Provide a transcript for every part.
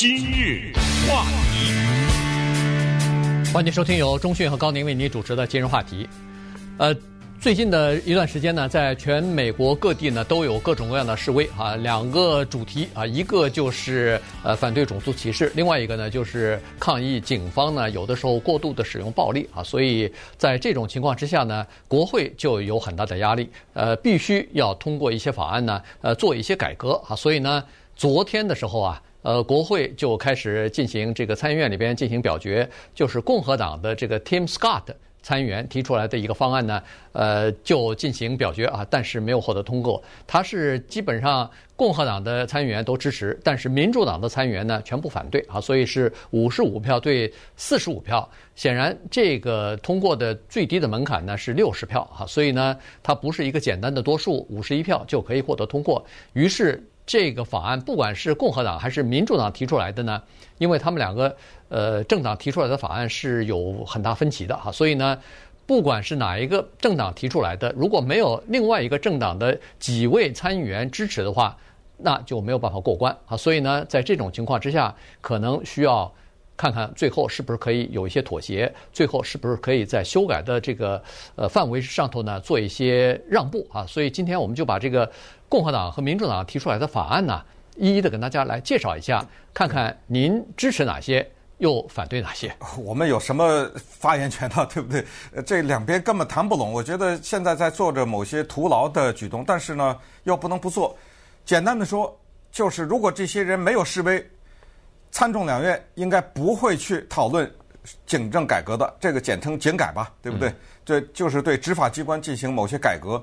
今日话题，欢迎收听由中讯和高宁为您主持的今日话题。呃，最近的一段时间呢，在全美国各地呢都有各种各样的示威啊，两个主题啊，一个就是呃反对种族歧视，另外一个呢就是抗议警方呢有的时候过度的使用暴力啊，所以在这种情况之下呢，国会就有很大的压力，呃，必须要通过一些法案呢，呃，做一些改革啊，所以呢，昨天的时候啊。呃，国会就开始进行这个参议院里边进行表决，就是共和党的这个 Tim Scott 参议员提出来的一个方案呢，呃，就进行表决啊，但是没有获得通过。他是基本上共和党的参议员都支持，但是民主党的参议员呢全部反对啊，所以是五十五票对四十五票。显然，这个通过的最低的门槛呢是六十票啊，所以呢，它不是一个简单的多数，五十一票就可以获得通过。于是。这个法案不管是共和党还是民主党提出来的呢，因为他们两个呃政党提出来的法案是有很大分歧的哈，所以呢，不管是哪一个政党提出来的，如果没有另外一个政党的几位参议员支持的话，那就没有办法过关啊。所以呢，在这种情况之下，可能需要看看最后是不是可以有一些妥协，最后是不是可以在修改的这个呃范围上头呢做一些让步啊。所以今天我们就把这个。共和党和民主党提出来的法案呢，一一的跟大家来介绍一下，看看您支持哪些，又反对哪些。我们有什么发言权呢？对不对？这两边根本谈不拢。我觉得现在在做着某些徒劳的举动，但是呢，又不能不做。简单的说，就是如果这些人没有示威，参众两院应该不会去讨论警政改革的，这个简称警改吧，对不对？这、嗯、就是对执法机关进行某些改革，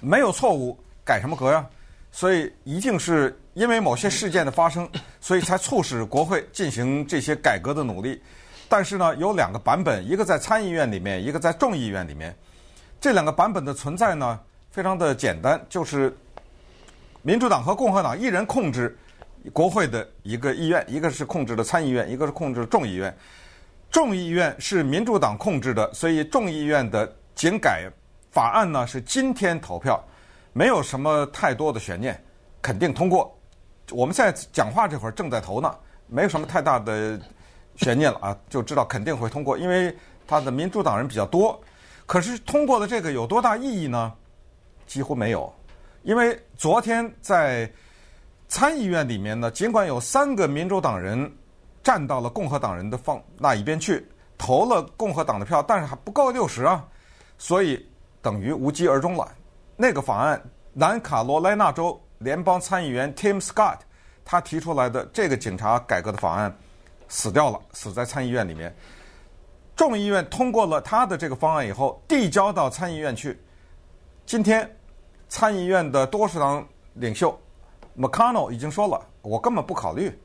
没有错误。改什么革呀？所以一定是因为某些事件的发生，所以才促使国会进行这些改革的努力。但是呢，有两个版本，一个在参议院里面，一个在众议院里面。这两个版本的存在呢，非常的简单，就是民主党和共和党一人控制国会的一个议院，一个是控制的参议院，一个是控制众议院。众议院是民主党控制的，所以众议院的警改法案呢是今天投票。没有什么太多的悬念，肯定通过。我们现在讲话这会儿正在投呢，没有什么太大的悬念了啊，就知道肯定会通过，因为他的民主党人比较多。可是通过的这个有多大意义呢？几乎没有，因为昨天在参议院里面呢，尽管有三个民主党人站到了共和党人的方那一边去投了共和党的票，但是还不够六十啊，所以等于无疾而终了。那个法案，南卡罗来纳州联邦参议员 Tim Scott 他提出来的这个警察改革的法案死掉了，死在参议院里面。众议院通过了他的这个方案以后，递交到参议院去。今天参议院的多数党领袖 McConnell 已经说了，我根本不考虑，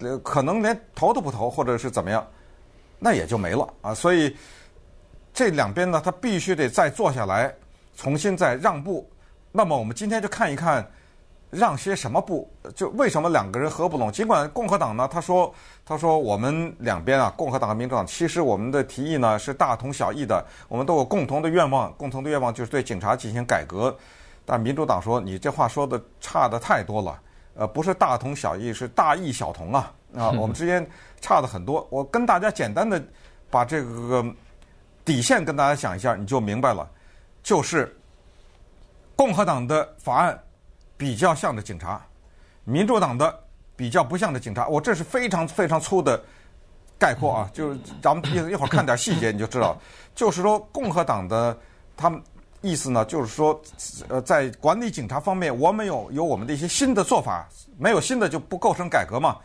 呃，可能连投都不投，或者是怎么样，那也就没了啊。所以这两边呢，他必须得再坐下来。重新再让步，那么我们今天就看一看，让些什么步？就为什么两个人合不拢？尽管共和党呢，他说，他说我们两边啊，共和党和民主党，其实我们的提议呢是大同小异的，我们都有共同的愿望，共同的愿望就是对警察进行改革。但民主党说，你这话说的差的太多了，呃，不是大同小异，是大异小同啊啊，我们之间差的很多。我跟大家简单的把这个底线跟大家讲一下，你就明白了。就是共和党的法案比较像的警察，民主党的比较不像的警察。我这是非常非常粗的概括啊，就是咱们一一会儿看点细节你就知道。就是说共和党的他们意思呢，就是说呃，在管理警察方面，我们有有我们的一些新的做法，没有新的就不构成改革嘛。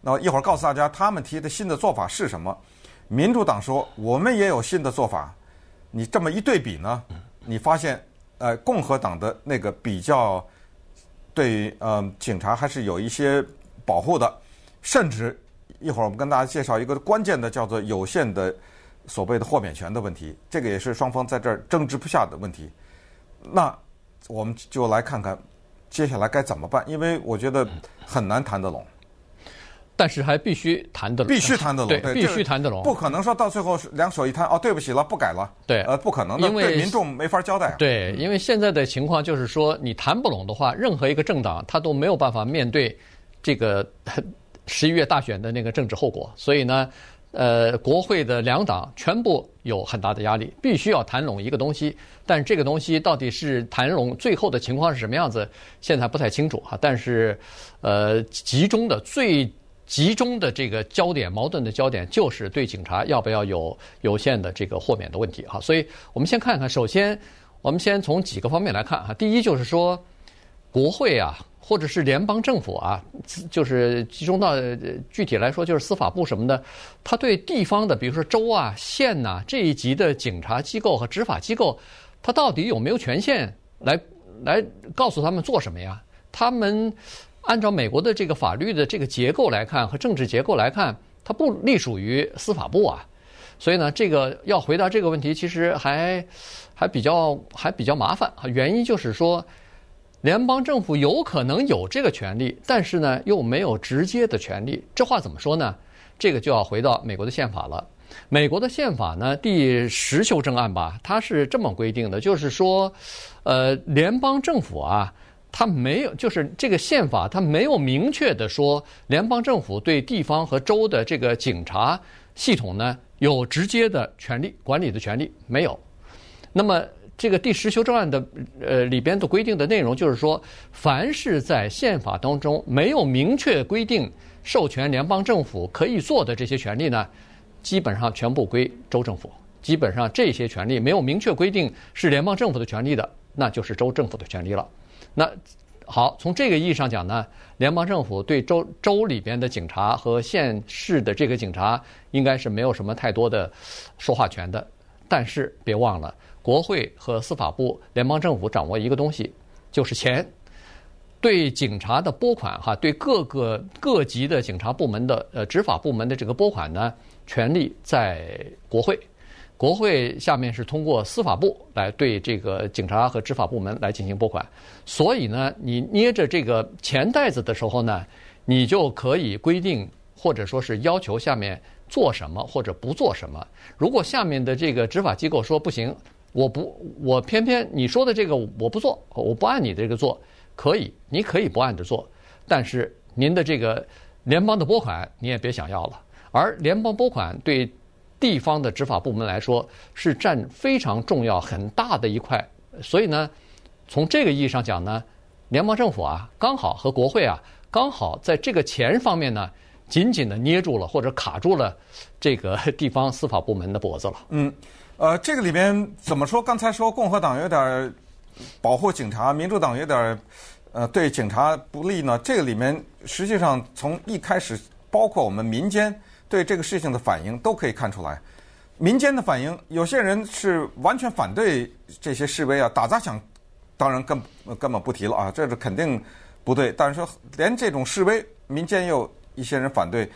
那一会儿告诉大家他们提的新的做法是什么。民主党说我们也有新的做法，你这么一对比呢？你发现，呃，共和党的那个比较对呃警察还是有一些保护的，甚至一会儿我们跟大家介绍一个关键的叫做有限的所谓的豁免权的问题，这个也是双方在这儿争执不下的问题。那我们就来看看接下来该怎么办，因为我觉得很难谈得拢。但是还必须谈得拢，必须谈得拢，对，必须谈得拢，不可能说到最后两手一摊，哦，对不起了，不改了，对，呃，不可能的，因为对民众没法交代。对，因为现在的情况就是说，你谈不拢的话，任何一个政党他都没有办法面对这个十一月大选的那个政治后果，所以呢，呃，国会的两党全部有很大的压力，必须要谈拢一个东西。但这个东西到底是谈拢最后的情况是什么样子，现在不太清楚哈。但是，呃，集中的最集中的这个焦点，矛盾的焦点就是对警察要不要有有限的这个豁免的问题哈。所以我们先看看，首先我们先从几个方面来看哈。第一就是说，国会啊。或者是联邦政府啊，就是集中到具体来说，就是司法部什么的，他对地方的，比如说州啊、县呐、这一级的警察机构和执法机构，他到底有没有权限来来告诉他们做什么呀？他们按照美国的这个法律的这个结构来看和政治结构来看，它不隶属于司法部啊。所以呢，这个要回答这个问题，其实还还比较还比较麻烦啊。原因就是说。联邦政府有可能有这个权利，但是呢，又没有直接的权利。这话怎么说呢？这个就要回到美国的宪法了。美国的宪法呢，第十修正案吧，它是这么规定的，就是说，呃，联邦政府啊，它没有，就是这个宪法它没有明确的说，联邦政府对地方和州的这个警察系统呢有直接的权利，管理的权利没有。那么。这个第十修正案的呃里边的规定的内容就是说，凡是在宪法当中没有明确规定授权联邦政府可以做的这些权利呢，基本上全部归州政府。基本上这些权利没有明确规定是联邦政府的权利的，那就是州政府的权利了。那好，从这个意义上讲呢，联邦政府对州州里边的警察和县市的这个警察应该是没有什么太多的说话权的。但是别忘了。国会和司法部、联邦政府掌握一个东西，就是钱。对警察的拨款，哈，对各个各级的警察部门的呃执法部门的这个拨款呢，权力在国会。国会下面是通过司法部来对这个警察和执法部门来进行拨款。所以呢，你捏着这个钱袋子的时候呢，你就可以规定或者说是要求下面做什么或者不做什么。如果下面的这个执法机构说不行。我不，我偏偏你说的这个我不做，我不按你这个做，可以，你可以不按着做，但是您的这个联邦的拨款你也别想要了。而联邦拨款对地方的执法部门来说是占非常重要、很大的一块，所以呢，从这个意义上讲呢，联邦政府啊，刚好和国会啊，刚好在这个钱方面呢，紧紧的捏住了或者卡住了这个地方司法部门的脖子了。嗯。呃，这个里面怎么说？刚才说共和党有点保护警察，民主党有点呃对警察不利呢。这个里面实际上从一开始，包括我们民间对这个事情的反应都可以看出来。民间的反应，有些人是完全反对这些示威啊，打砸抢，当然根根本不提了啊，这是肯定不对。但是说连这种示威，民间也有一些人反对，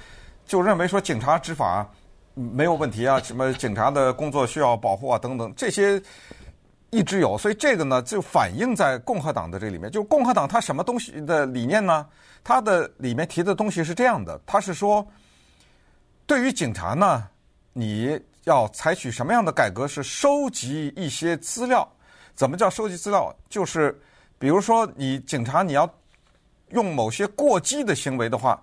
就认为说警察执法。没有问题啊，什么警察的工作需要保护啊，等等，这些一直有，所以这个呢就反映在共和党的这里面。就共和党它什么东西的理念呢？它的里面提的东西是这样的，它是说，对于警察呢，你要采取什么样的改革？是收集一些资料。怎么叫收集资料？就是比如说你警察你要用某些过激的行为的话，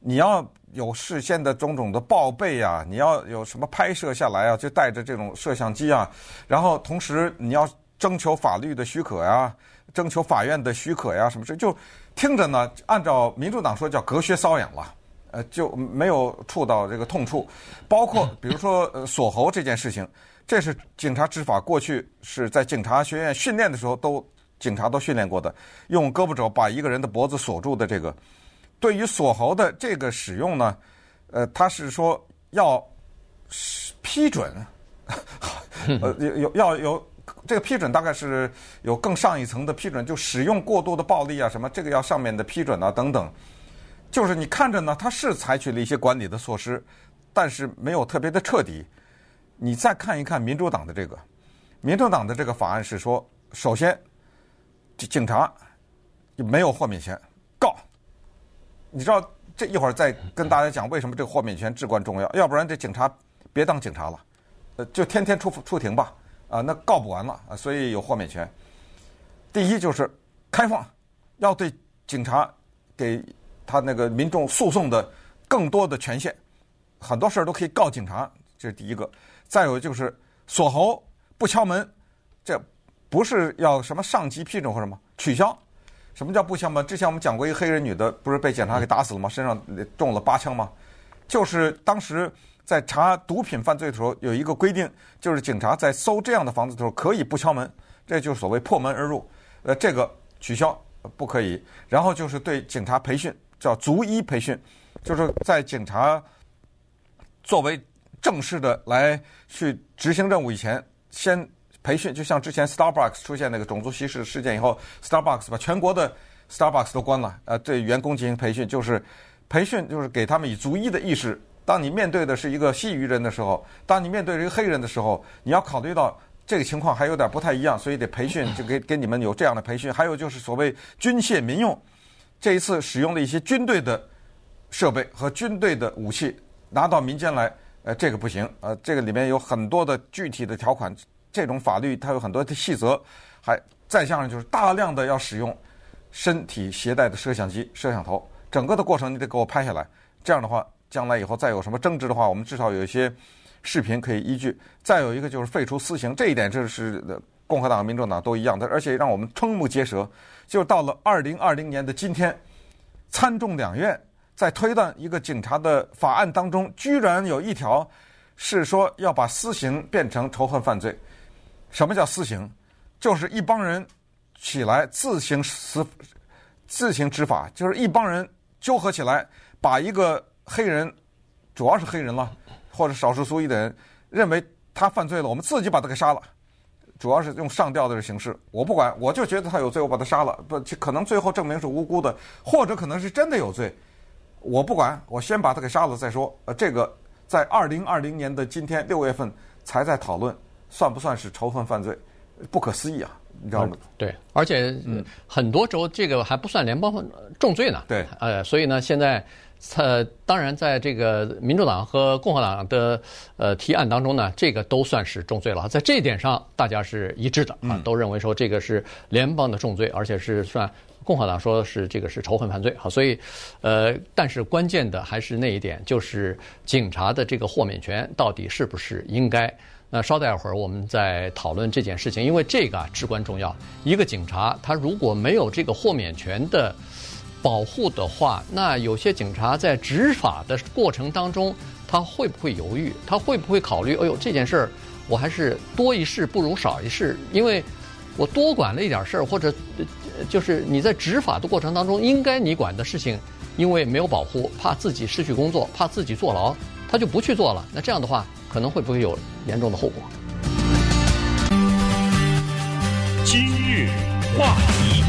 你要。有事先的种种的报备啊，你要有什么拍摄下来啊，就带着这种摄像机啊，然后同时你要征求法律的许可呀，征求法院的许可呀，什么这就听着呢，按照民主党说叫隔靴搔痒了，呃，就没有触到这个痛处。包括 比如说呃锁喉这件事情，这是警察执法过去是在警察学院训练的时候都警察都训练过的，用胳膊肘把一个人的脖子锁住的这个。对于锁喉的这个使用呢，呃，他是说要批准，呃，有有要有这个批准，大概是有更上一层的批准，就使用过度的暴力啊什么，这个要上面的批准啊等等。就是你看着呢，他是采取了一些管理的措施，但是没有特别的彻底。你再看一看民主党的这个，民主党的这个法案是说，首先，警察没有豁免权。你知道这一会儿再跟大家讲为什么这个豁免权至关重要，要不然这警察别当警察了，呃，就天天出出庭吧，啊，那告不完了啊，所以有豁免权。第一就是开放，要对警察给他那个民众诉讼的更多的权限，很多事儿都可以告警察，这是第一个。再有就是锁喉不敲门，这不是要什么上级批准或什么取消。什么叫不敲门？之前我们讲过一个黑人女的，不是被警察给打死了吗？身上中了八枪吗？就是当时在查毒品犯罪的时候，有一个规定，就是警察在搜这样的房子的时候可以不敲门，这就是所谓破门而入。呃，这个取消不可以。然后就是对警察培训，叫逐一培训，就是在警察作为正式的来去执行任务以前，先培训。就像之前 Starbucks 出现那个种族歧视事件以后，Starbucks 把全国的 Starbucks 都关了，呃，对员工进行培训，就是。培训就是给他们以族裔的意识。当你面对的是一个西裔人的时候，当你面对一个黑人的时候，你要考虑到这个情况还有点不太一样，所以得培训，就给给你们有这样的培训。还有就是所谓军械民用，这一次使用的一些军队的设备和军队的武器拿到民间来，呃，这个不行。呃，这个里面有很多的具体的条款，这种法律它有很多的细则，还再加上就是大量的要使用身体携带的摄像机、摄像头。整个的过程你得给我拍下来，这样的话，将来以后再有什么争执的话，我们至少有一些视频可以依据。再有一个就是废除私刑，这一点就是共和党和、民主党都一样的，而且让我们瞠目结舌。就到了二零二零年的今天，参众两院在推断一个警察的法案当中，居然有一条是说要把私刑变成仇恨犯罪。什么叫私刑？就是一帮人起来自行私自行执法，就是一帮人。纠合起来，把一个黑人，主要是黑人了，或者少数族裔的人，认为他犯罪了，我们自己把他给杀了，主要是用上吊的形式。我不管，我就觉得他有罪，我把他杀了。不，可能最后证明是无辜的，或者可能是真的有罪。我不管，我先把他给杀了再说。呃，这个在二零二零年的今天六月份才在讨论，算不算是仇恨犯罪？不可思议啊！你知道吗？对，而且嗯，很多州这个还不算联邦重罪呢。对，呃，所以呢，现在呃，当然在这个民主党和共和党的呃提案当中呢，这个都算是重罪了。在这一点上，大家是一致的啊，都认为说这个是联邦的重罪，而且是算共和党说是这个是仇恨犯罪。好，所以呃，但是关键的还是那一点，就是警察的这个豁免权到底是不是应该。那稍待会儿，我们再讨论这件事情，因为这个啊至关重要。一个警察他如果没有这个豁免权的保护的话，那有些警察在执法的过程当中，他会不会犹豫？他会不会考虑？哎呦，这件事儿我还是多一事不如少一事，因为我多管了一点事儿，或者就是你在执法的过程当中，应该你管的事情，因为没有保护，怕自己失去工作，怕自己坐牢，他就不去做了。那这样的话。可能会不会有严重的后果？今日话题，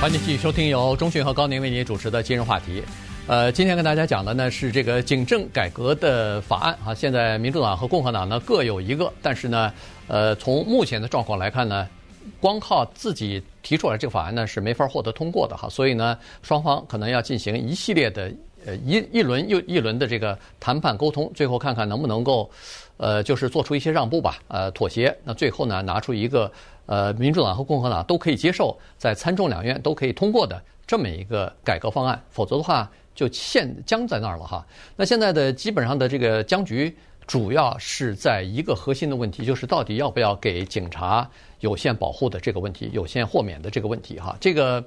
欢迎继续收听由钟讯和高宁为您主持的今日话题。呃，今天跟大家讲的呢是这个警政改革的法案啊。现在民主党和共和党呢各有一个，但是呢，呃，从目前的状况来看呢，光靠自己提出来这个法案呢是没法获得通过的哈。所以呢，双方可能要进行一系列的。呃，一一轮又一轮的这个谈判沟通，最后看看能不能够，呃，就是做出一些让步吧，呃，妥协。那最后呢，拿出一个呃，民主党和共和党都可以接受，在参众两院都可以通过的这么一个改革方案。否则的话，就陷僵在那儿了哈。那现在的基本上的这个僵局，主要是在一个核心的问题，就是到底要不要给警察有限保护的这个问题，有限豁免的这个问题哈。这个。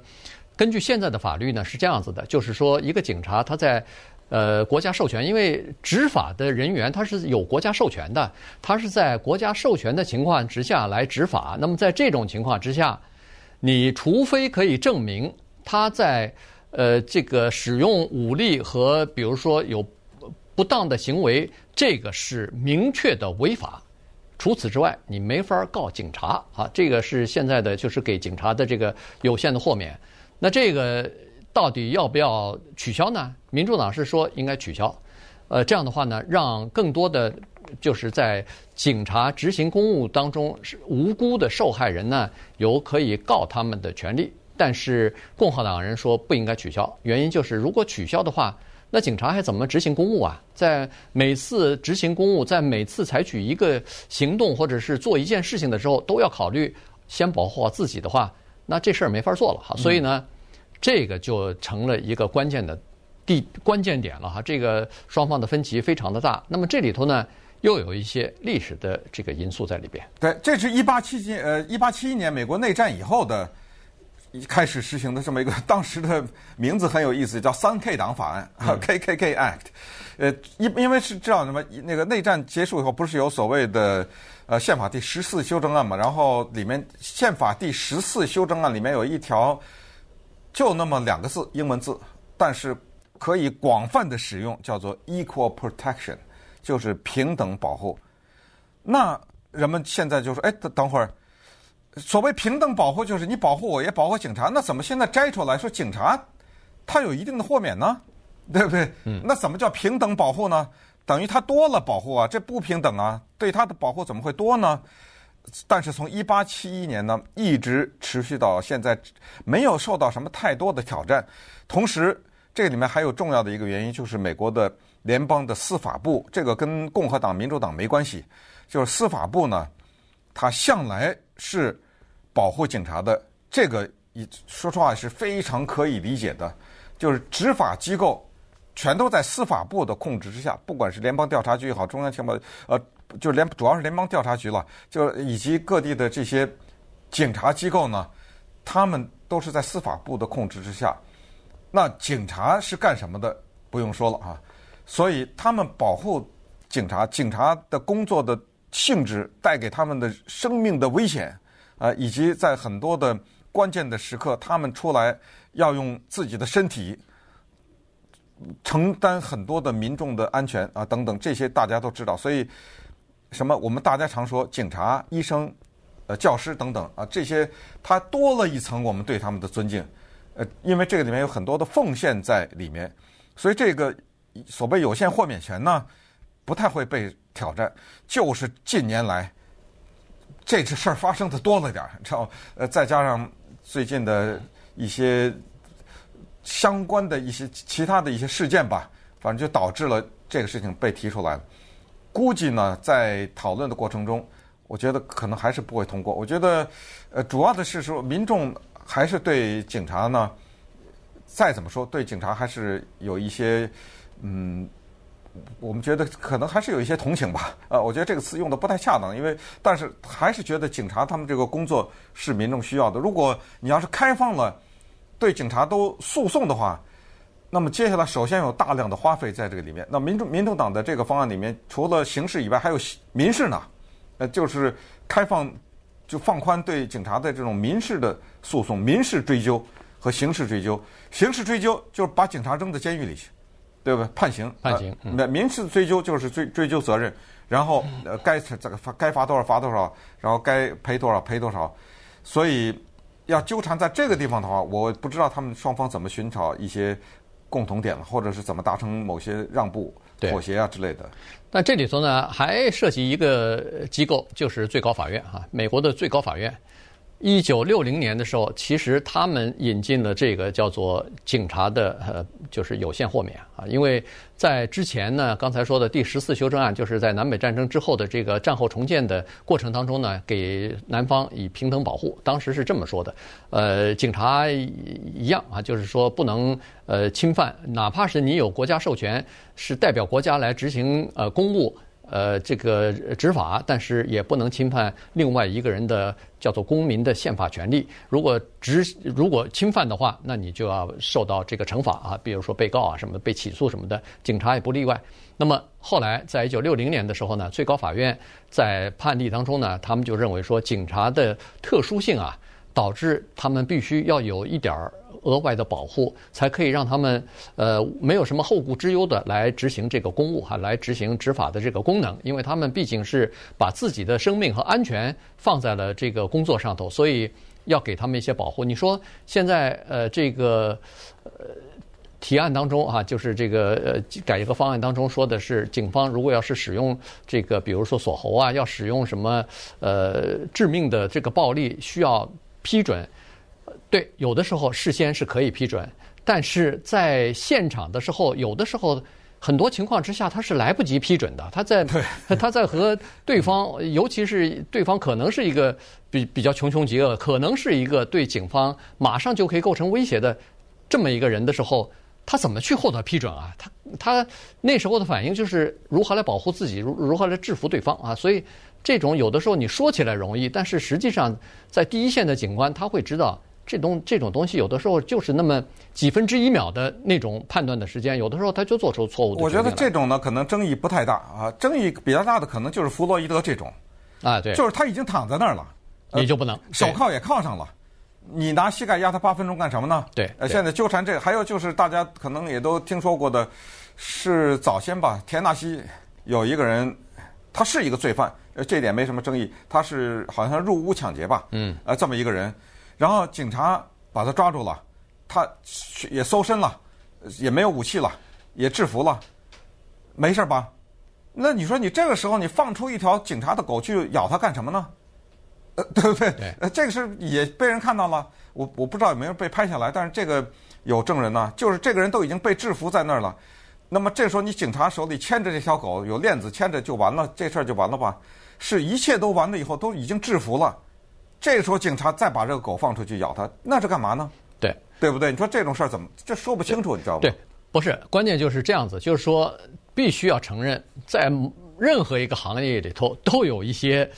根据现在的法律呢，是这样子的，就是说，一个警察他在，呃，国家授权，因为执法的人员他是有国家授权的，他是在国家授权的情况之下来执法。那么在这种情况之下，你除非可以证明他在，呃，这个使用武力和比如说有不当的行为，这个是明确的违法。除此之外，你没法告警察啊。这个是现在的，就是给警察的这个有限的豁免。那这个到底要不要取消呢？民主党是说应该取消，呃，这样的话呢，让更多的就是在警察执行公务当中是无辜的受害人呢，有可以告他们的权利。但是共和党人说不应该取消，原因就是如果取消的话，那警察还怎么执行公务啊？在每次执行公务，在每次采取一个行动或者是做一件事情的时候，都要考虑先保护好自己的话。那这事儿没法做了哈，所以呢，这个就成了一个关键的地关键点了哈。这个双方的分歧非常的大。那么这里头呢，又有一些历史的这个因素在里边。对，这是一八七七呃一八七一年美国内战以后的。开始实行的这么一个，当时的名字很有意思，叫“三 K 党法案”嗯，KKK Act。呃，因因为是知道什么，那个内战结束以后，不是有所谓的呃宪法第十四修正案嘛？然后里面宪法第十四修正案里面有一条，就那么两个字，英文字，但是可以广泛的使用，叫做 “equal protection”，就是平等保护。那人们现在就说：“哎，等等会儿。”所谓平等保护，就是你保护我也保护警察。那怎么现在摘出来说警察他有一定的豁免呢？对不对？嗯。那怎么叫平等保护呢？等于他多了保护啊，这不平等啊。对他的保护怎么会多呢？但是从一八七一年呢，一直持续到现在，没有受到什么太多的挑战。同时，这里面还有重要的一个原因，就是美国的联邦的司法部，这个跟共和党、民主党没关系，就是司法部呢，他向来是。保护警察的这个，一说实话是非常可以理解的，就是执法机构全都在司法部的控制之下，不管是联邦调查局也好，中央情报呃，就联主要是联邦调查局了，就以及各地的这些警察机构呢，他们都是在司法部的控制之下。那警察是干什么的？不用说了啊，所以他们保护警察，警察的工作的性质带给他们的生命的危险。啊，以及在很多的关键的时刻，他们出来要用自己的身体承担很多的民众的安全啊，等等，这些大家都知道。所以，什么我们大家常说，警察、医生、呃、教师等等啊，这些他多了一层我们对他们的尊敬。呃，因为这个里面有很多的奉献在里面，所以这个所谓有限豁免权呢，不太会被挑战。就是近年来。这次事儿发生的多了点儿，知道？呃，再加上最近的一些相关的一些其他的一些事件吧，反正就导致了这个事情被提出来了。估计呢，在讨论的过程中，我觉得可能还是不会通过。我觉得，呃，主要的是说民众还是对警察呢，再怎么说，对警察还是有一些嗯。我们觉得可能还是有一些同情吧，呃，我觉得这个词用的不太恰当，因为但是还是觉得警察他们这个工作是民众需要的。如果你要是开放了对警察都诉讼的话，那么接下来首先有大量的花费在这个里面。那民主民主党的这个方案里面，除了刑事以外，还有民事呢，呃，就是开放就放宽对警察的这种民事的诉讼、民事追究和刑事追究。刑事追究就是把警察扔到监狱里去。对不对？判刑，判刑。那、嗯、民事追究就是追追究责任，然后呃该这个罚该罚多少罚多少，然后该赔多少赔多少。所以要纠缠在这个地方的话，我不知道他们双方怎么寻找一些共同点，或者是怎么达成某些让步、妥协啊之类的。那这里头呢，还涉及一个机构，就是最高法院啊，美国的最高法院。一九六零年的时候，其实他们引进了这个叫做警察的呃，就是有限豁免啊。因为在之前呢，刚才说的第十四修正案，就是在南北战争之后的这个战后重建的过程当中呢，给南方以平等保护。当时是这么说的，呃，警察一样啊，就是说不能呃侵犯，哪怕是你有国家授权，是代表国家来执行呃公务。呃，这个执法，但是也不能侵犯另外一个人的叫做公民的宪法权利。如果执如果侵犯的话，那你就要受到这个惩罚啊，比如说被告啊什么的被起诉什么的，警察也不例外。那么后来在一九六零年的时候呢，最高法院在判例当中呢，他们就认为说警察的特殊性啊，导致他们必须要有一点儿。额外的保护，才可以让他们呃没有什么后顾之忧的来执行这个公务哈，来执行执法的这个功能，因为他们毕竟是把自己的生命和安全放在了这个工作上头，所以要给他们一些保护。你说现在呃这个呃提案当中哈，就是这个呃改革方案当中说的是，警方如果要是使用这个，比如说锁喉啊，要使用什么呃致命的这个暴力，需要批准。对，有的时候事先是可以批准，但是在现场的时候，有的时候很多情况之下他是来不及批准的。他在他在和对方，尤其是对方可能是一个比比较穷凶极恶，可能是一个对警方马上就可以构成威胁的这么一个人的时候，他怎么去获得批准啊？他他那时候的反应就是如何来保护自己，如如何来制服对方啊？所以这种有的时候你说起来容易，但是实际上在第一线的警官他会知道，这东这种东西有的时候就是那么几分之一秒的那种判断的时间，有的时候他就做出错误的。我觉得这种呢可能争议不太大啊，争议比较大的可能就是弗洛伊德这种啊，对，就是他已经躺在那儿了，你就不能手铐也铐上了。你拿膝盖压他八分钟干什么呢？对，呃，现在纠缠这个，还有就是大家可能也都听说过的，是早先吧，田纳西有一个人，他是一个罪犯，呃，这点没什么争议，他是好像入屋抢劫吧，嗯，呃，这么一个人，然后警察把他抓住了，他也搜身了，也没有武器了，也制服了，没事吧？那你说你这个时候你放出一条警察的狗去咬他干什么呢？呃，对不对？对，呃，这个是也被人看到了，我我不知道有没有被拍下来，但是这个有证人呢，就是这个人都已经被制服在那儿了。那么这时候你警察手里牵着这条狗，有链子牵着就完了，这事儿就完了吧？是一切都完了以后，都已经制服了，这时候警察再把这个狗放出去咬它，那是干嘛呢？对，对不对？你说这种事儿怎么这说不清楚，你知道吗？对，不是，关键就是这样子，就是说必须要承认，在任何一个行业里头都有一些。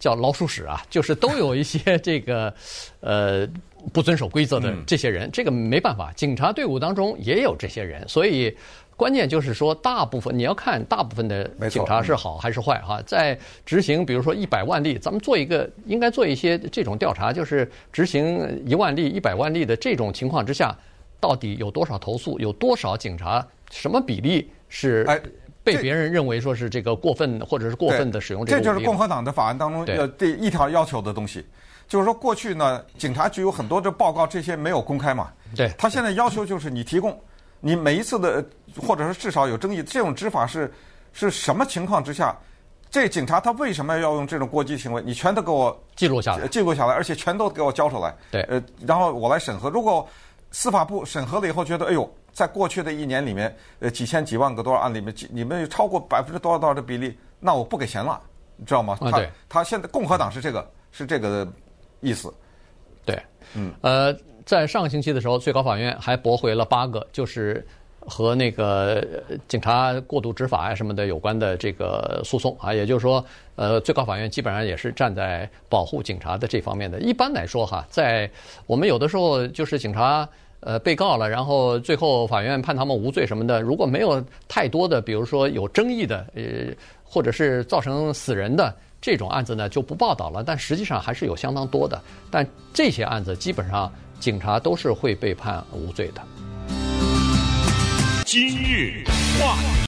叫老鼠屎啊，就是都有一些这个，呃，不遵守规则的这些人，嗯、这个没办法。警察队伍当中也有这些人，所以关键就是说，大部分你要看大部分的警察是好还是坏哈。在执行，比如说一百万例，咱们做一个应该做一些这种调查，就是执行一万例、一百万例的这种情况之下，到底有多少投诉，有多少警察，什么比例是？哎被别人认为说是这个过分或者是过分的使用这个，这就是共和党的法案当中呃第一条要求的东西，就是说过去呢，警察局有很多的报告，这些没有公开嘛。对，他现在要求就是你提供，你每一次的或者是至少有争议，这种执法是是什么情况之下，这警察他为什么要用这种过激行为？你全都给我记录下来，记录下来，而且全都给我交出来。对，呃，然后我来审核。如果司法部审核了以后觉得，哎呦。在过去的一年里面，呃，几千几万个多少案里面，几你们有超过百分之多少多少的比例，那我不给钱了，你知道吗？他他现在共和党是这个是这个意思，对，嗯，呃，在上个星期的时候，最高法院还驳回了八个就是和那个警察过度执法啊什么的有关的这个诉讼啊，也就是说，呃，最高法院基本上也是站在保护警察的这方面的。一般来说哈，在我们有的时候就是警察。呃，被告了，然后最后法院判他们无罪什么的。如果没有太多的，比如说有争议的，呃，或者是造成死人的这种案子呢，就不报道了。但实际上还是有相当多的。但这些案子基本上警察都是会被判无罪的。今日话题。